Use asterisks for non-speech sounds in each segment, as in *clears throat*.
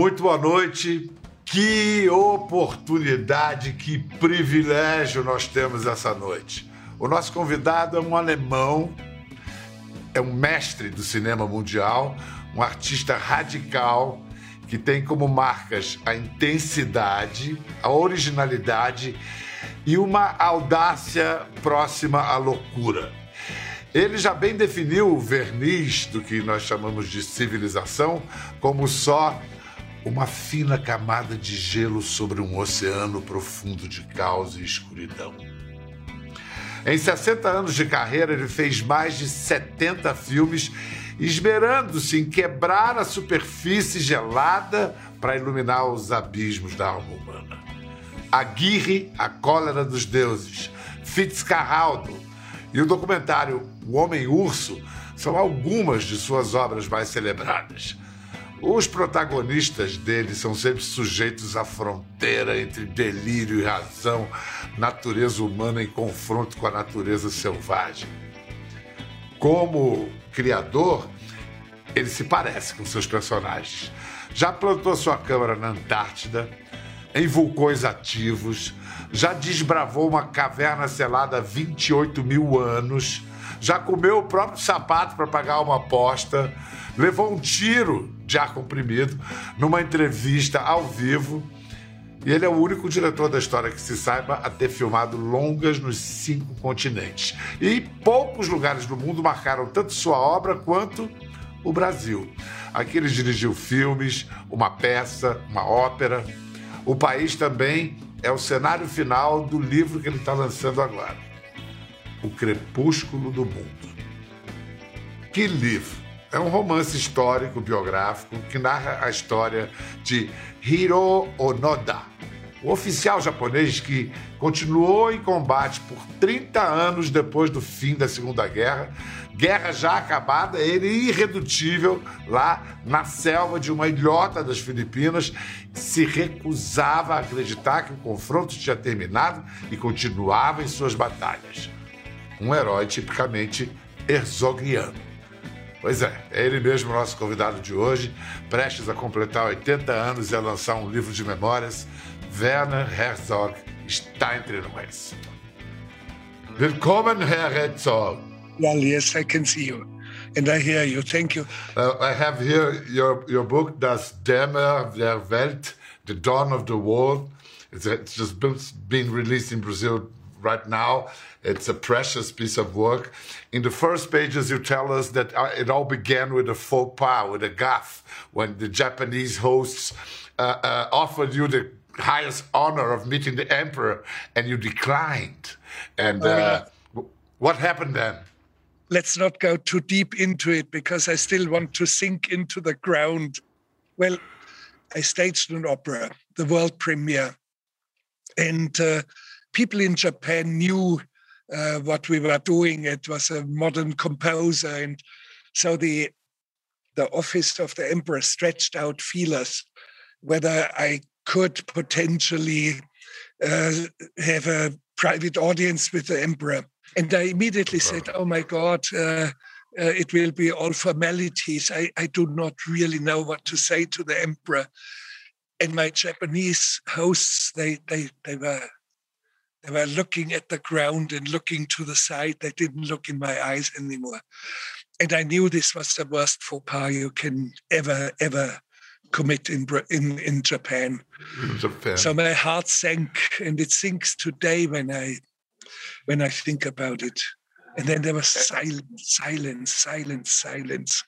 Muito boa noite. Que oportunidade, que privilégio nós temos essa noite. O nosso convidado é um alemão, é um mestre do cinema mundial, um artista radical que tem como marcas a intensidade, a originalidade e uma audácia próxima à loucura. Ele já bem definiu o verniz do que nós chamamos de civilização como só uma fina camada de gelo sobre um oceano profundo de caos e escuridão. Em 60 anos de carreira, ele fez mais de 70 filmes, esmerando-se em quebrar a superfície gelada para iluminar os abismos da alma humana. Aguirre, A Cólera dos Deuses, Fitzcarraldo e o documentário O Homem-Urso são algumas de suas obras mais celebradas. Os protagonistas dele são sempre sujeitos à fronteira entre delírio e razão, natureza humana em confronto com a natureza selvagem. Como criador, ele se parece com seus personagens. Já plantou sua câmara na Antártida, em vulcões ativos, já desbravou uma caverna selada há 28 mil anos, já comeu o próprio sapato para pagar uma aposta, levou um tiro de ar comprimido numa entrevista ao vivo. E ele é o único diretor da história que se saiba a ter filmado longas nos cinco continentes. E poucos lugares do mundo marcaram tanto sua obra quanto o Brasil. Aqui ele dirigiu filmes, uma peça, uma ópera. O país também é o cenário final do livro que ele está lançando agora: O Crepúsculo do Mundo. Que livro! É um romance histórico biográfico que narra a história de Hiro Onoda, o oficial japonês que continuou em combate por 30 anos depois do fim da Segunda Guerra, guerra já acabada, ele irredutível lá na selva de uma ilhota das Filipinas, se recusava a acreditar que o confronto tinha terminado e continuava em suas batalhas. Um herói tipicamente herzogiano. Pois é, é ele mesmo nosso convidado de hoje, prestes a completar 80 anos e a lançar um livro de memórias. Werner Herzog está entre nós. Willkommen, Herr Herzog. Well, yes, I can see you. And I hear you. Thank you. Uh, I have here your, your book, Das Dämmer der Welt, The Dawn of the World. It's, it's just been released in Brazil right now. It's a precious piece of work. In the first pages, you tell us that uh, it all began with a faux pas, with a gaffe, when the Japanese hosts uh, uh, offered you the highest honor of meeting the emperor, and you declined. And uh, uh, what happened then? Let's not go too deep into it because I still want to sink into the ground. Well, I staged an opera, the world premiere, and uh, people in Japan knew uh, what we were doing. It was a modern composer, and so the the office of the emperor stretched out feelers whether I could potentially uh, have a private audience with the emperor. And I immediately said, "Oh my God." Uh, uh, it will be all formalities. I, I do not really know what to say to the emperor. And my Japanese hosts, they they they were they were looking at the ground and looking to the side. They didn't look in my eyes anymore. And I knew this was the worst faux pas you can ever, ever commit in in, in Japan. Japan. So my heart sank, and it sinks today when I when I think about it. And then there was silence, silence, silence, silence.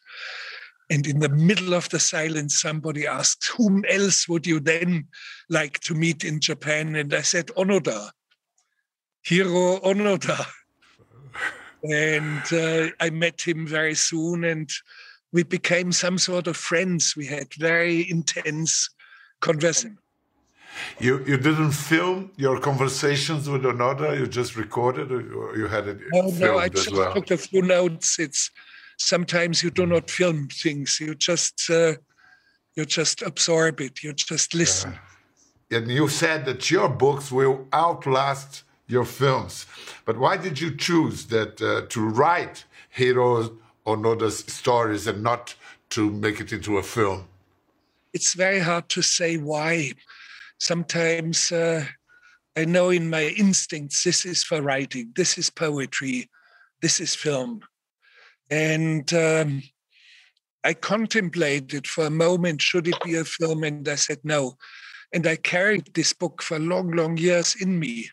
And in the middle of the silence, somebody asked, Whom else would you then like to meet in Japan? And I said, Onoda. Hiro Onoda. and uh, I met him very soon, and we became some sort of friends. We had very intense conversation. You you didn't film your conversations with Onoda. You just recorded, or you had it no, filmed no, I just well? took a few notes. It's sometimes you do not film things. You just uh, you just absorb it. You just listen. Yeah. And you said that your books will outlast your films. But why did you choose that uh, to write Hiro Onoda's stories and not to make it into a film? it's very hard to say why. Sometimes uh, I know in my instincts this is for writing, this is poetry, this is film. And um, I contemplated for a moment, should it be a film? And I said no. And I carried this book for long, long years in me.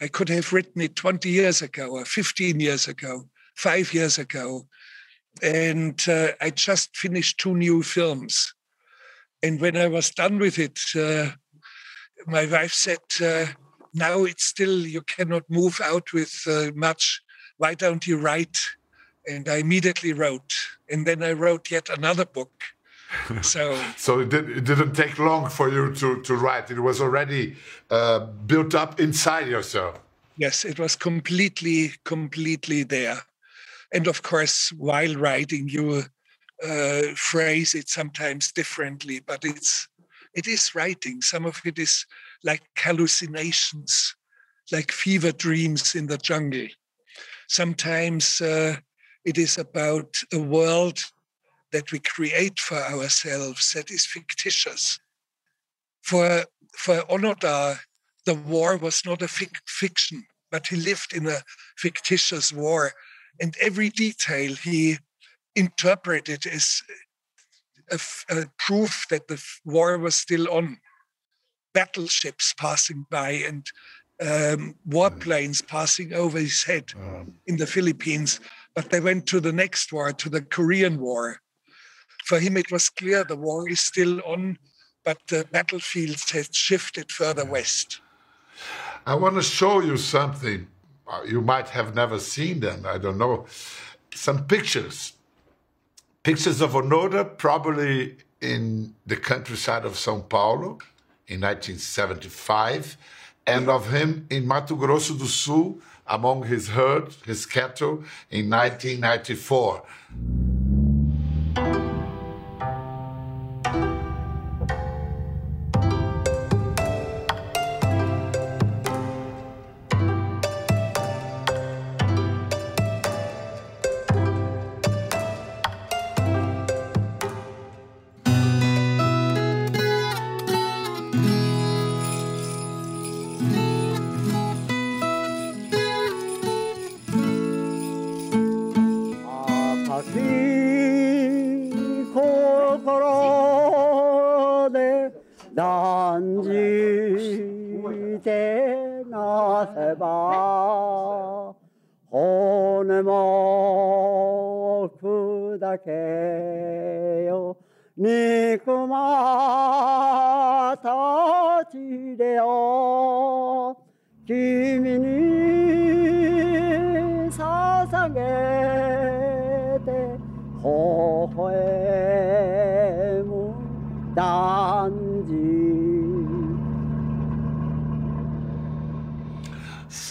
I could have written it 20 years ago or 15 years ago, five years ago. And uh, I just finished two new films. And when I was done with it, uh, my wife said, uh, now it's still, you cannot move out with uh, much. Why don't you write? And I immediately wrote. And then I wrote yet another book. *laughs* So, so it, did, it didn't take long for you to, to write. It was already uh, built up inside yourself. Yes, it was completely, completely there. And of course, while writing, you uh, phrase it sometimes differently, but it's it is writing. Some of it is like hallucinations, like fever dreams in the jungle. Sometimes uh, it is about a world that we create for ourselves that is fictitious. For, for Onoda, the war was not a fic- fiction, but he lived in a fictitious war. And every detail he interpreted as a, a proof that the war was still on battleships passing by and um, warplanes passing over his head um. in the Philippines. But they went to the next war, to the Korean War. For him, it was clear the war is still on, but the battlefields had shifted further west. I want to show you something. Uh, you might have never seen them, I don't know. Some pictures. Pictures of Onoda, probably in the countryside of Sao Paulo in 1975, and of him in Mato Grosso do Sul among his herd, his cattle, in 1994.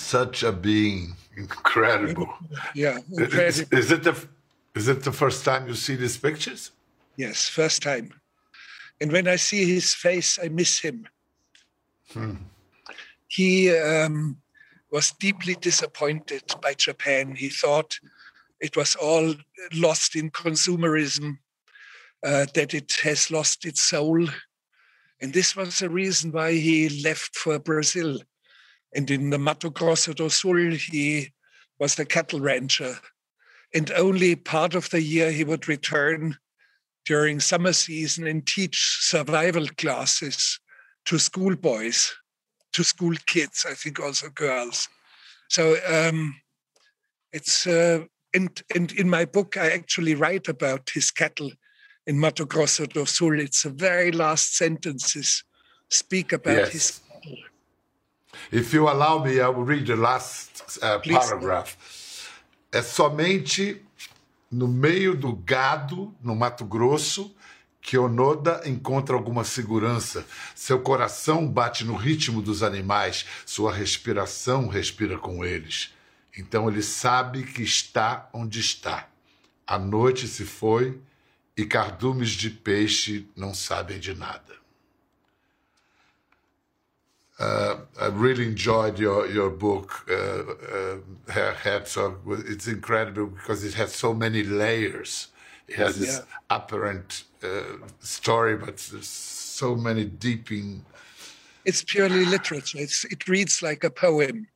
Such a being, incredible. Yeah, incredible. Is, is, it the is it the first time you see these pictures? Yes, first time. And when I see his face, I miss him. Hmm. He um, was deeply disappointed by Japan. He thought it was all lost in consumerism, uh, that it has lost its soul. And this was the reason why he left for Brazil. And in the Mato Grosso do Sul, he was a cattle rancher. And only part of the year he would return during summer season and teach survival classes to schoolboys, to school kids, I think also girls. So um, it's, uh, and, and in my book, I actually write about his cattle in Mato Grosso do Sul. It's the very last sentences speak about yes. his If you allow me, I will read the last uh, paragraph. É somente no meio do gado, no Mato Grosso, que Onoda encontra alguma segurança. Seu coração bate no ritmo dos animais, sua respiração respira com eles. Então ele sabe que está onde está. A noite se foi e cardumes de peixe não sabem de nada. Uh, I really enjoyed your your book, uh, uh, Herzog. It's incredible because it has so many layers, It has this apparent uh, story, but there's so many deeping. It's purely literature. It's, it reads like a poem.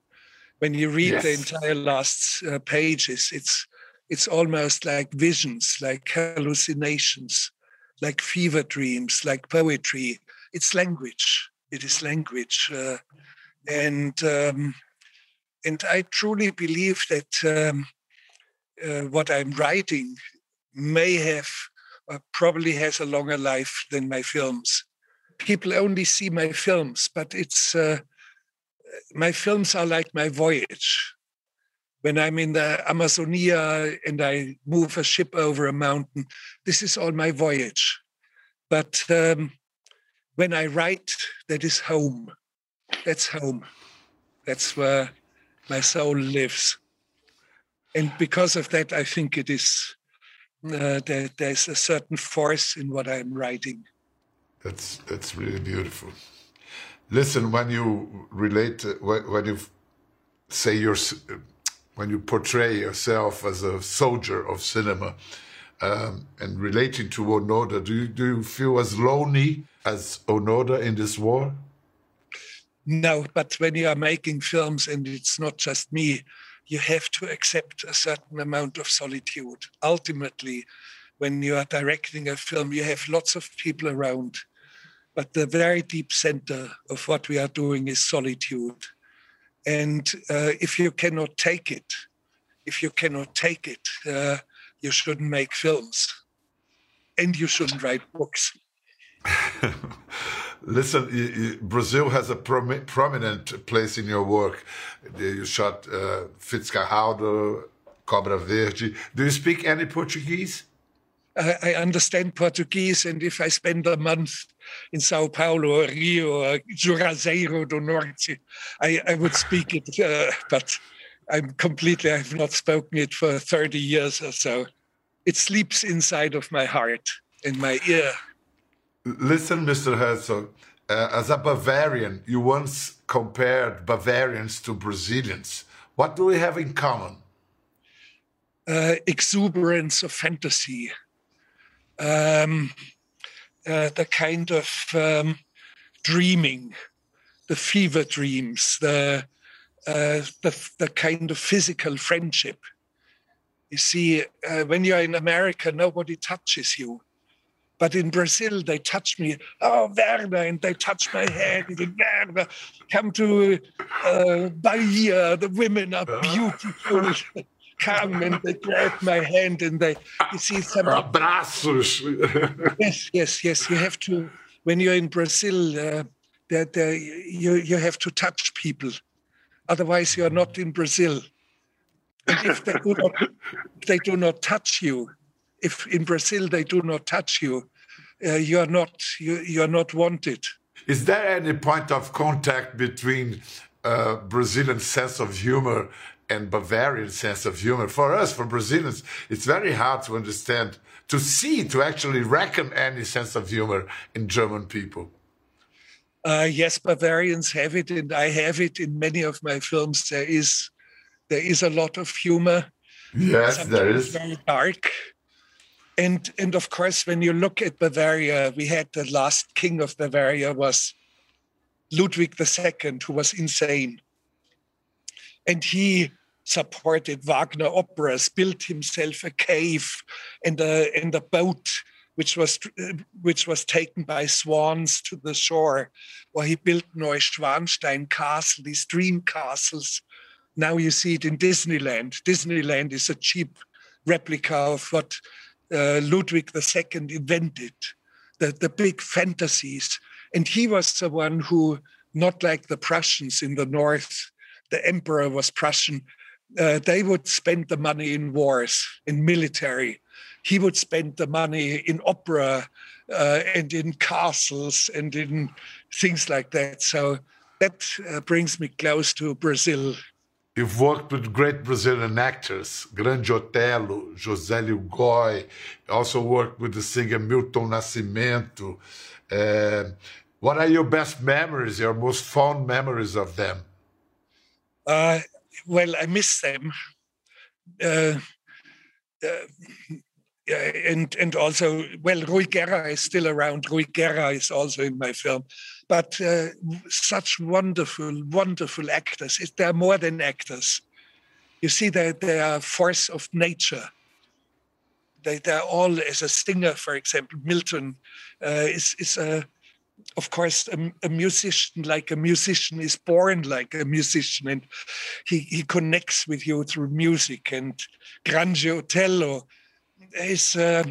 When you read yes. the entire last uh, pages, it's it's almost like visions, like hallucinations, like fever dreams, like poetry. It's language. It is language, uh, and um, and I truly believe that um, uh, what I'm writing may have uh, probably has a longer life than my films. People only see my films, but it's uh, my films are like my voyage. When I'm in the Amazonia and I move a ship over a mountain, this is all my voyage. But um, when I write, that is home. That's home. That's where my soul lives. And because of that, I think it is uh, there, there's a certain force in what I'm writing. That's that's really beautiful. Listen, when you relate, when you say you're, when you portray yourself as a soldier of cinema, um, and relating to Onoda, do you, do you feel as lonely as Onoda in this war? No, but when you are making films and it's not just me, you have to accept a certain amount of solitude. Ultimately, when you are directing a film, you have lots of people around. But the very deep center of what we are doing is solitude. And uh, if you cannot take it, if you cannot take it, uh, you shouldn't make films and you shouldn't write books. *laughs* Listen, Brazil has a prom prominent place in your work. You shot uh, Fitzcarraldo, Cobra Verde. Do you speak any Portuguese? I, I understand Portuguese, and if I spend a month in Sao Paulo or Rio or Juazeiro do Norte, I, I would speak it, uh, but I'm completely, I've not spoken it for 30 years or so. It sleeps inside of my heart, in my ear. Listen, Mr. Herzog, uh, as a Bavarian, you once compared Bavarians to Brazilians. What do we have in common? Uh, exuberance of fantasy, um, uh, the kind of um, dreaming, the fever dreams, the, uh, the, the kind of physical friendship. You see, uh, when you're in America, nobody touches you but in Brazil, they touch me, oh, Werner, and they touch my head. Werner, come to uh, Bahia. The women are beautiful. *laughs* come and they grab my hand and they, you see, some. Abraços. *laughs* yes, yes, yes. You have to, when you're in Brazil, uh, that uh, you, you have to touch people. Otherwise, you're not in Brazil. If they do not, they do not touch you, if in Brazil they do not touch you, uh, you are not you, you are not wanted. Is there any point of contact between uh, Brazilian sense of humor and Bavarian sense of humor? For us, for Brazilians, it's very hard to understand, to see, to actually reckon any sense of humor in German people. Uh, yes, Bavarians have it, and I have it in many of my films. There is there is a lot of humor. Yes, Sometimes there is. Very dark and and of course when you look at bavaria we had the last king of bavaria was ludwig ii who was insane and he supported wagner operas built himself a cave and a and a boat which was which was taken by swans to the shore or he built neuschwanstein castle these dream castles now you see it in disneyland disneyland is a cheap replica of what uh, Ludwig II invented, the, the big fantasies. And he was the one who, not like the Prussians in the north, the emperor was Prussian, uh, they would spend the money in wars, in military. He would spend the money in opera uh, and in castles and in things like that. So that uh, brings me close to Brazil You've worked with great Brazilian actors, Grande Otelo, José Lewgoy, also worked with the singer Milton Nascimento. Uh, what are your best memories, your most fond memories of them? Uh, well, I miss them. Uh, uh and and also well Ruy Guerra is still around. Ruy Guerra is also in my film, but uh, such wonderful, wonderful actors. They're more than actors. You see, they they are force of nature. They they're all as a singer, for example, Milton uh, is is a of course, a, a, musician like a musician is born like a musician, and he, he connects with you through music. And Grande Otelo is a,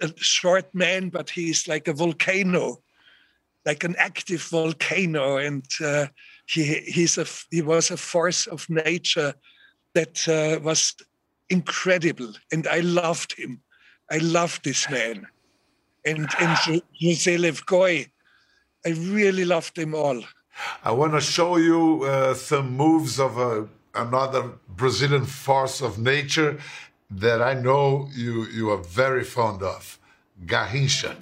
a, short man, but he's like a volcano, like an active volcano, and uh, he he's a he was a force of nature that uh, was incredible, and I loved him. I loved this man, and and José Lewgoy I really loved them all. I want to show you uh, some moves of a, uh, another Brazilian force of nature that I know you, you are very fond of, Garrincha.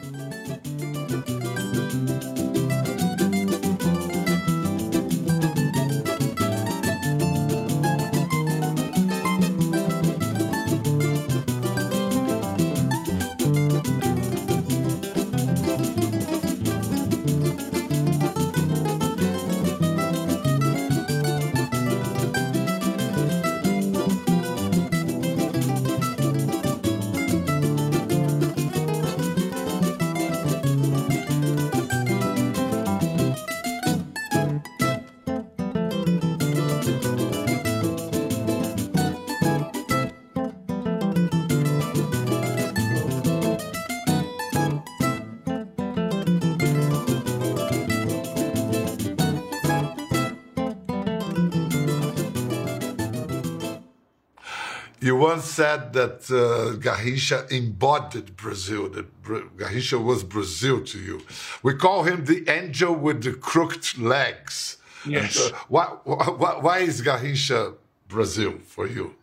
Said that uh, Garrincha embodied Brazil, that Garrincha was Brazil to you. We call him the angel with the crooked legs. Yes. And, uh, why, why, why, is Garrincha Brazil for you?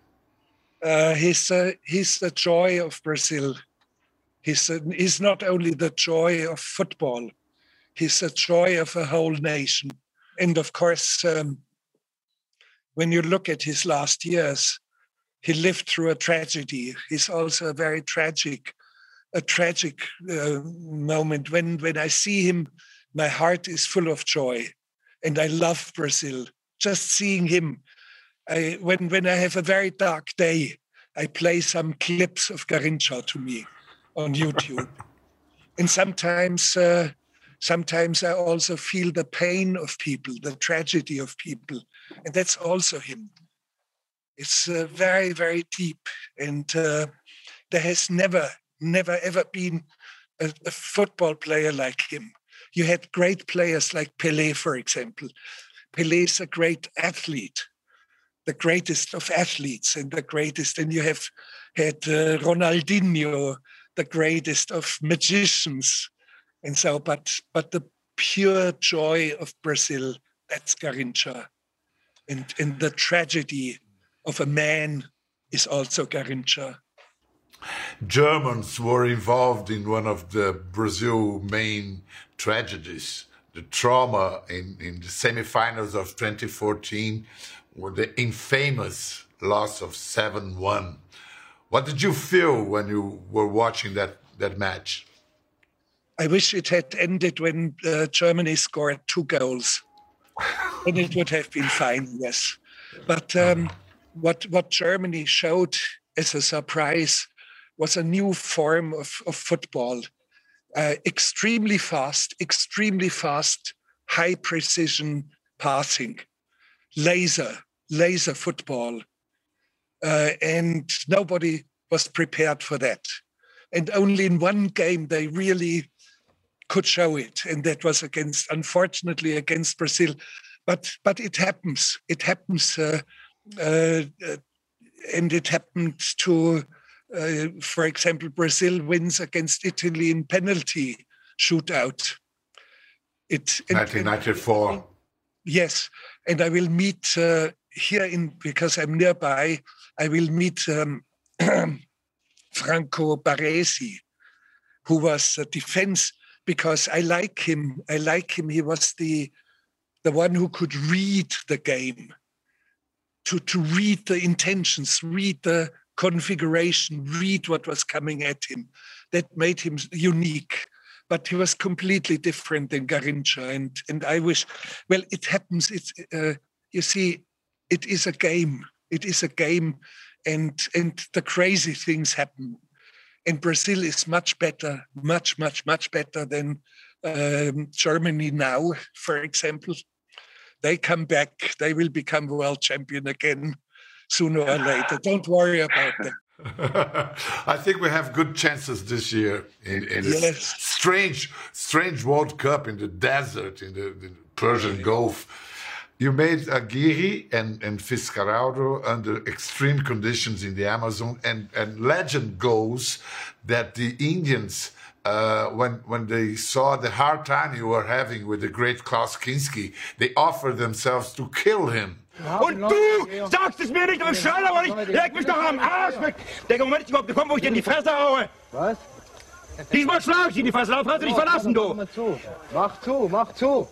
Uh, he's, uh, he's the joy of Brazil. He's, a, he's not only the joy of football, he's the joy of a whole nation. And of course, um, when you look at his last years, he lived through a tragedy. He's also a very tragic, a tragic uh, moment. When when I see him, my heart is full of joy, and I love Brazil. Just seeing him, I, when when I have a very dark day, I play some clips of Garrincha to me on YouTube, *laughs* and sometimes. Uh, sometimes I also feel the pain of people, the tragedy of people, and that's also him. It's uh, very, very deep. And uh, there has never, never, ever been a, a, football player like him. You had great players like Pele, for example. Pele is a great athlete, the greatest of athletes, and the greatest. And you have had uh, Ronaldinho, the greatest of magicians. And so, but but the pure joy of Brazil, that's Garrincha. And, and the tragedy of a man is also Garrincha. Germans were involved in one of the Brazil main tragedies, the trauma in, in the semifinals of 2014, with the infamous loss of 7-1. What did you feel when you were watching that, that match? I wish it had ended when uh, Germany scored two goals. then it would have been fine, yes. But um, what what Germany showed as a surprise was a new form of, of football. Uh, extremely fast, extremely fast, high precision passing, laser, laser football. Uh, and nobody was prepared for that. And only in one game they really could show it, and that was against, unfortunately, against Brazil. But but it happens. It happens. Uh, and it happened to, uh, for example, Brazil wins against Italy in penalty shootout. It 1994. yes, and I will meet uh, here in because I'm nearby. I will meet um, *clears throat* Franco Baresi, who was a defense because I like him. I like him. He was the the one who could read the game to, to read the intentions, read the, configuration, read what was coming at him. That made him unique. But he was completely different than Garrincha. And, and I wish, well, it happens. It's, uh, you see, it is a game. It is a game. And, and the crazy things happen. And Brazil is much better, much, much, much better than um, Germany now, for example. They come back, they will become world champion again sooner or later. Don't worry about that. *laughs* I think we have good chances this year in, in yes. this strange, strange World Cup in the desert, in the, the Persian Gulf. You made Aguirre and, and Fitzcarraldo under extreme conditions in the Amazon, and, and legend goes that the Indians, uh, when when they saw the hard time you were having with the great Klaus Kinski, they offered themselves to kill him Und du sagst es mir nicht, aber schall aber nicht. Leg mich doch am Arsch weg. Der Moment ist überhaupt gekommen, wo ich dir in die Fresse haue. Was? Diesmal schlag ich in die Fresse, darauf kannst du dich verlassen, du. Mach zu, mach zu, mach zu.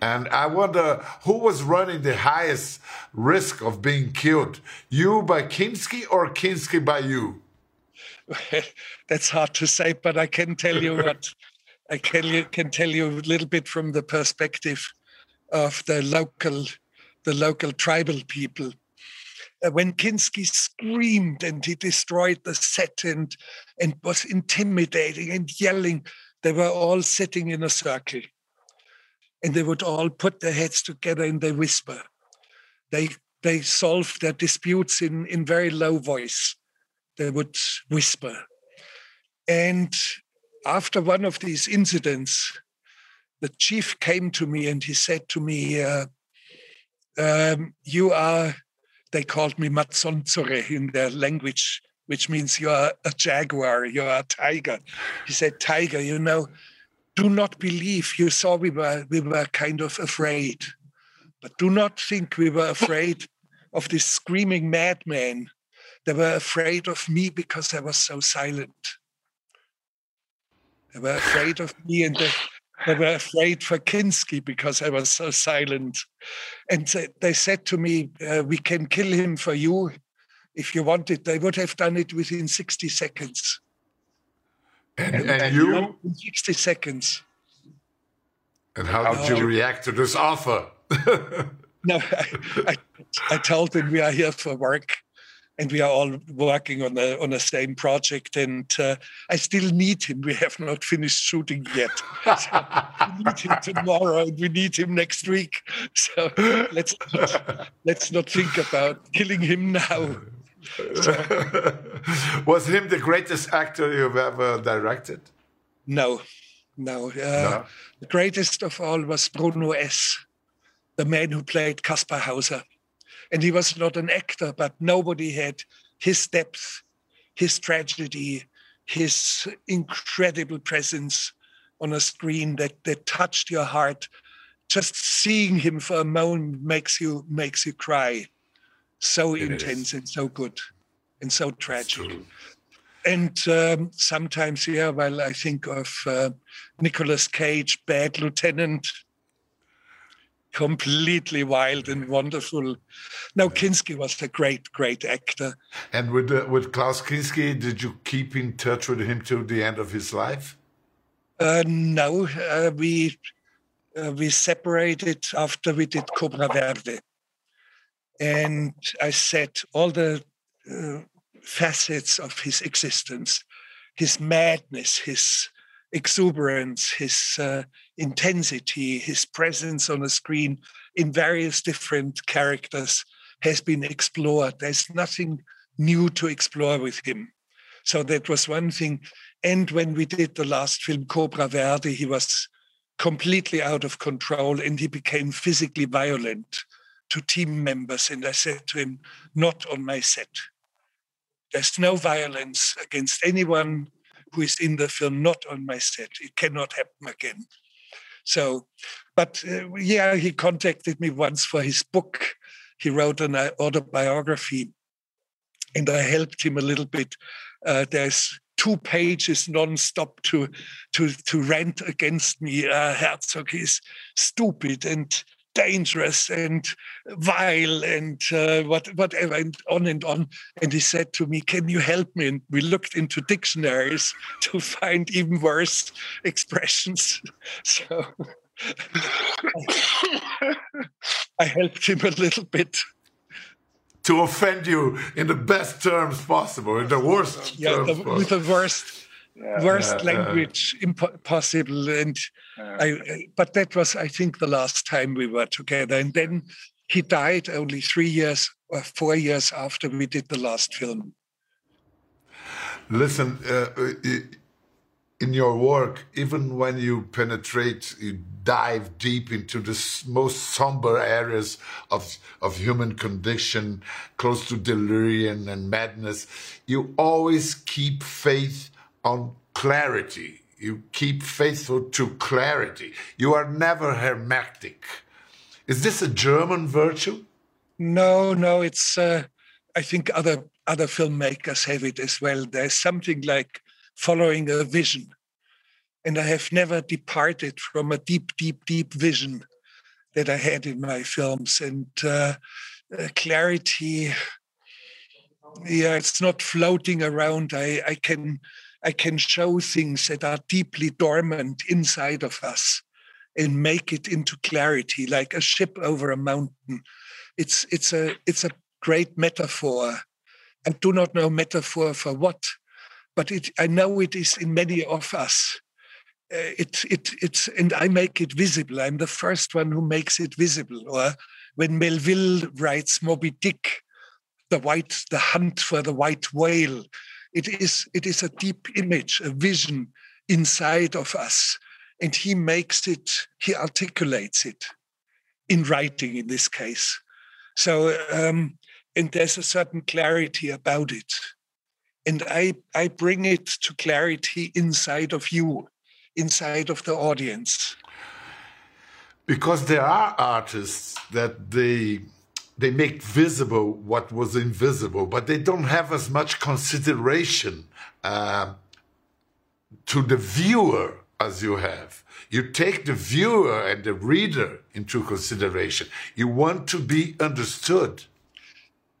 And I wonder who was running the highest risk of being killed, you by Kinski or Kinski by you? *laughs* That's hard to say, but I can tell you *laughs* what I can, can tell you a little bit from the perspective of the local the local tribal people. Uh, when Kinski screamed and he destroyed the set and, and was intimidating and yelling, they were all sitting in a circle. And they would all put their heads together and they whisper. They, they solved their disputes in, in very low voice. They would whisper. And after one of these incidents, the chief came to me and he said to me, uh, um, you are, they called me Matsonzore in their language, which means you are a jaguar, you are a tiger. He said, Tiger, you know, do not believe. You saw we were, we were kind of afraid, but do not think we were afraid of this screaming madman. They were afraid of me because I was so silent. They were afraid of me and they, they were afraid for Kinski because I was so silent. And they said to me, uh, We can kill him for you if you want it. They would have done it within 60 seconds. And, and, and you? In 60 seconds. And how did you react to this offer? *laughs* no, I, I, I told them we are here for work and we are all working on the on the same project. And uh, I still need him. We have not finished shooting yet. *laughs* So we need him tomorrow, and we need him next week. So let's not, let's not think about killing him now. *laughs* Was him the greatest actor you've ever directed? No, no. Uh, no. The greatest of all was Bruno S., the man who played Kaspar Hauser. And he was not an actor, but nobody had his depth, his tragedy, his incredible presence on a screen that, that touched your heart. Just seeing him for a moment makes you makes you cry. So it intense is. and so good and so tragic. And um, sometimes, yeah, well, I think of uh, Nicolas Cage, Bad Lieutenant, completely wild and wonderful. Now, Kinski was a great, great actor. And with uh, with Klaus Kinski, did you keep in touch with him till the end of his life? Uh, no, uh, we uh, we separated after we did Cobra Verde, and I said all the uh, facets of his existence, his madness, his exuberance, his uh, intensity, his presence on a screen in various different characters has been explored. There's nothing new to explore with him. So that was one thing. And when we did the last film, Cobra Verde, he was completely out of control and he became physically violent to team members. And I said to him, Not on my set. There's no violence against anyone who is in the film, not on my set. It cannot happen again. So, but uh, yeah, he contacted me once for his book. He wrote an uh, autobiography, and I helped him a little bit. Uh, there's two pages non-stop to to to rant against me. Uh, Herzog is stupid and dangerous and vile and uh, what, whatever, and on and on. And he said to me, Can you help me? And we looked into dictionaries *laughs* to find even worse expressions. *laughs* So I helped him a little bit. To offend you in the best terms possible, in the worst yeah, the, possible. with the worst Yeah. worst Yeah, yeah. language impo- possible and Yeah. I, I- but that was i think the last time we were together and then he died only three years or four years after we did the last film Listen, uh, in your work, even when you penetrate, you dive deep into the most somber areas of, of human condition, close to delirium and madness, you always keep faith on clarity. You keep faithful to clarity. You are never hermetic. Is this a German virtue? no no it's uh, i think other other filmmakers have it as well there's something like following a vision and i have never departed from a deep deep deep vision that i had in my films and uh, uh, clarity yeah it's not floating around i i can i can show things that are deeply dormant inside of us and make it into clarity like a ship over a mountain. It's it's a it's a great metaphor. I do not know metaphor for what but it i know it is in many of us. Uh, it it it's and i make it visible. I'm the first one who makes it visible. Or when melville writes moby dick the white the hunt for the white whale it is it is a deep image a vision inside of us and he makes it he articulates it in writing in this case. So um, and there's a certain clarity about it. And i i bring it to clarity inside of you inside of the audience. Because there are artists that they they make visible what was invisible, but they don't have as much consideration uh, to the viewer as you have. You take the viewer and the reader into consideration. You want to be understood.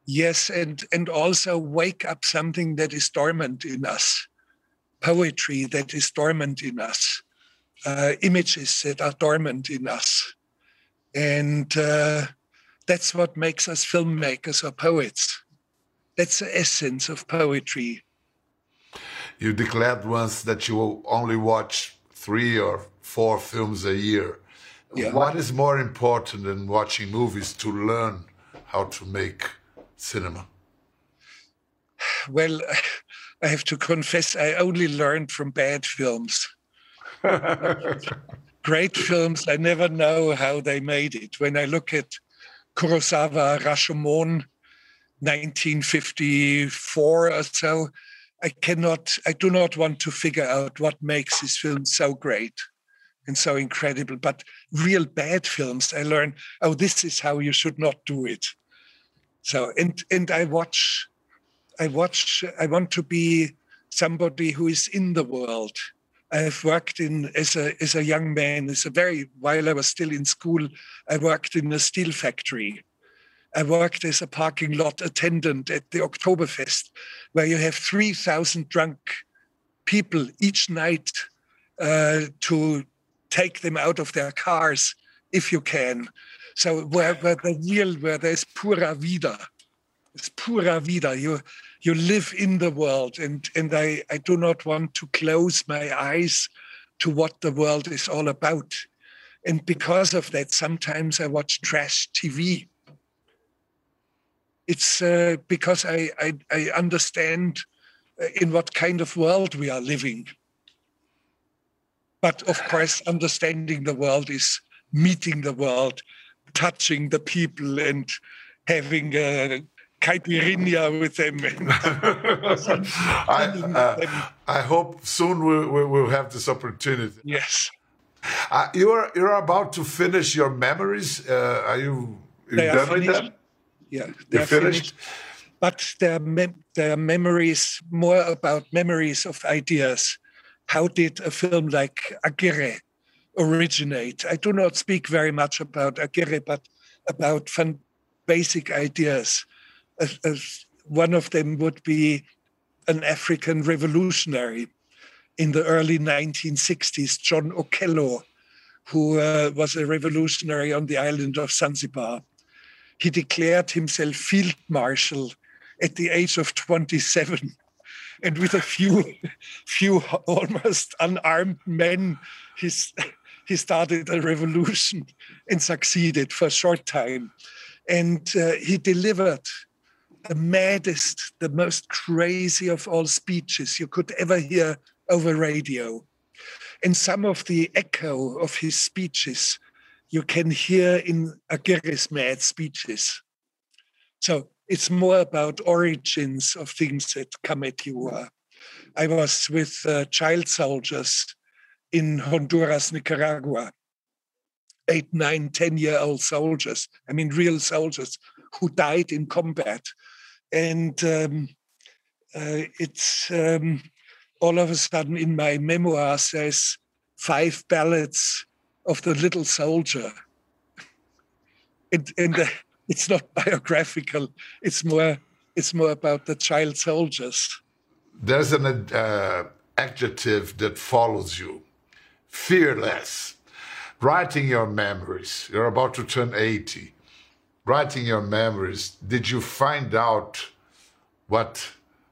yes and and also wake up something that is dormant in us poetry that is dormant in us uh, images that are dormant in us and uh, that's what makes us filmmakers or poets that's the essence of poetry You declared once that you will only watch three or four films a year. Yeah. What is more important than watching movies to learn how to make cinema? well *laughs* i have to confess i only learned from bad films *laughs* great films i never know how they made it when i look at kurosawa rashomon 1954 or so i cannot i do not want to figure out what makes this film so great and so incredible but real bad films i learn oh this is how you should not do it so and and i watch I watch, I want to be somebody who is in the world. I have worked in as a as a young man, as a very while I was still in school, I worked in a steel factory. I worked as a parking lot attendant at the Oktoberfest, where you have 3,000 drunk people each night uh, to take them out of their cars if you can. So where, where the real, where there's pura vida, it's pura vida. You you live in the world, and and I I do not want to close my eyes to what the world is all about, and because of that, sometimes I watch trash TV. It's uh, because I, I I understand uh, in what kind of world we are living. But of course, understanding the world is meeting the world, touching the people, and having a caipirinha with them. *laughs* *laughs* I, uh, I hope soon we'll, we'll we'll have this opportunity. yes, Uh, you're you're about to finish your memories. Uh, are you you They are done with finished. them? yeah, they're finished. But they're, mem- they're memories more about memories of ideas. How did a film like Aguirre originate. I do not speak very much about Aguirre, but about fun, basic ideas. As, one of them would be an African revolutionary in the early 1960s, John Okello, who uh, was a revolutionary on the island of Zanzibar. He declared himself field marshal at the age of 27 and with a few few almost unarmed men he's he started a revolution and succeeded for a short time and uh, he delivered the maddest the most crazy of all speeches you could ever hear over radio. And some of the echo of his speeches you can hear in Aguirre's mad speeches. So it's more about origins of things that come at you. I was with uh, child soldiers in Honduras, Nicaragua, eight, nine, ten year old soldiers. I mean, real soldiers who died in combat. And um, uh, it's um, all of a sudden in my memoirs there's five ballads of the little soldier. And, and uh, it's not *laughs* biographical. It's more it's more about the child soldiers. There's an uh, adjective that follows you. Fearless. Writing your memories. You're about to turn 80 writing your memories did you find out what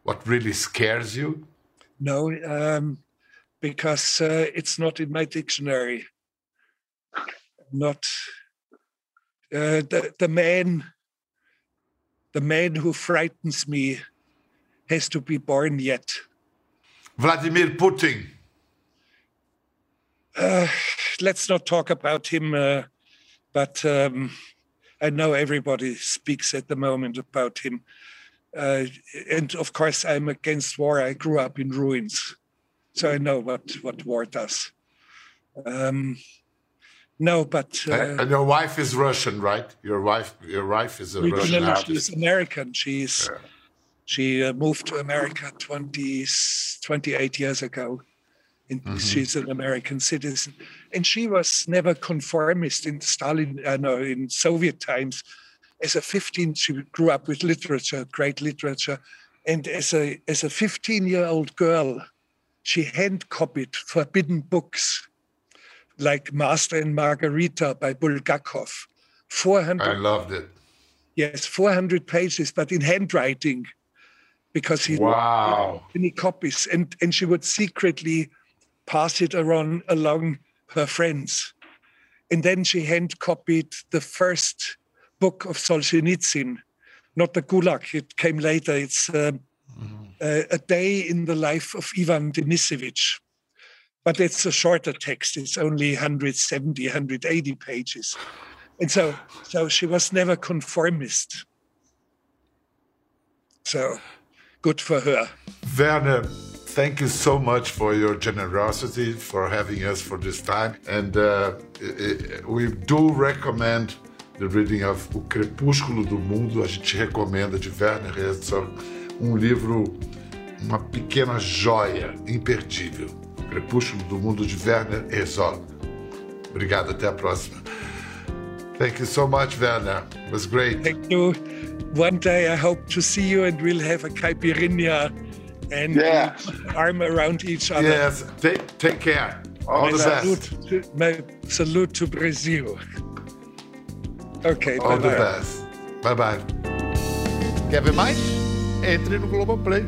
what really scares you no, um, because uh, it's not in my dictionary. Not uh, the the man. The man who frightens me has to be born yet. Vladimir Putin. Uh, let's not talk about him, uh, but um, I know everybody speaks at the moment about him. Uh, and of course, I'm against war. I grew up in ruins, so I know what, what war does. Um, no, but uh, and your wife is Russian, right? Your wife, your wife is a Russian artist. She's American. She's yeah. she uh, moved to America 20, 28 years ago. And mm-hmm. She's an American citizen, and she was never conformist in Stalin. Uh, no, in Soviet times as a 15, she grew up with literature, great literature. And as a, as a 15 year old girl, she hand copied forbidden books like Master and Margarita by Bulgakov. 400. I loved it. Yes, 400 pages, but in handwriting because he wow many copies and and she would secretly pass it around along her friends and then she hand copied the first book of Solzhenitsyn, not the Gulag. It came later. It's um, mm-hmm. a, a, day in the life of Ivan Denisovich. But it's a shorter text. It's only 170, 180 pages. And so, so she was never conformist. So good for her. Werner, thank you so much for your generosity, for having us for this time. And uh, we do recommend The Reading of O Crepúsculo do Mundo, a gente recomenda de Werner Herzog, um livro, uma pequena joia imperdível. Crepúsculo do Mundo de Werner Herzog. Obrigado, até a próxima. Thank you so much, Werner. It was great. Thank you. One day I hope to see you and we'll have a caipirinha and yeah. arm around each other. Yes, take, take care. All my the best. To, my salute to Brazil. Ok, All bye the bye. best. Bye bye. Quer ver mais? Entre no Globoplay.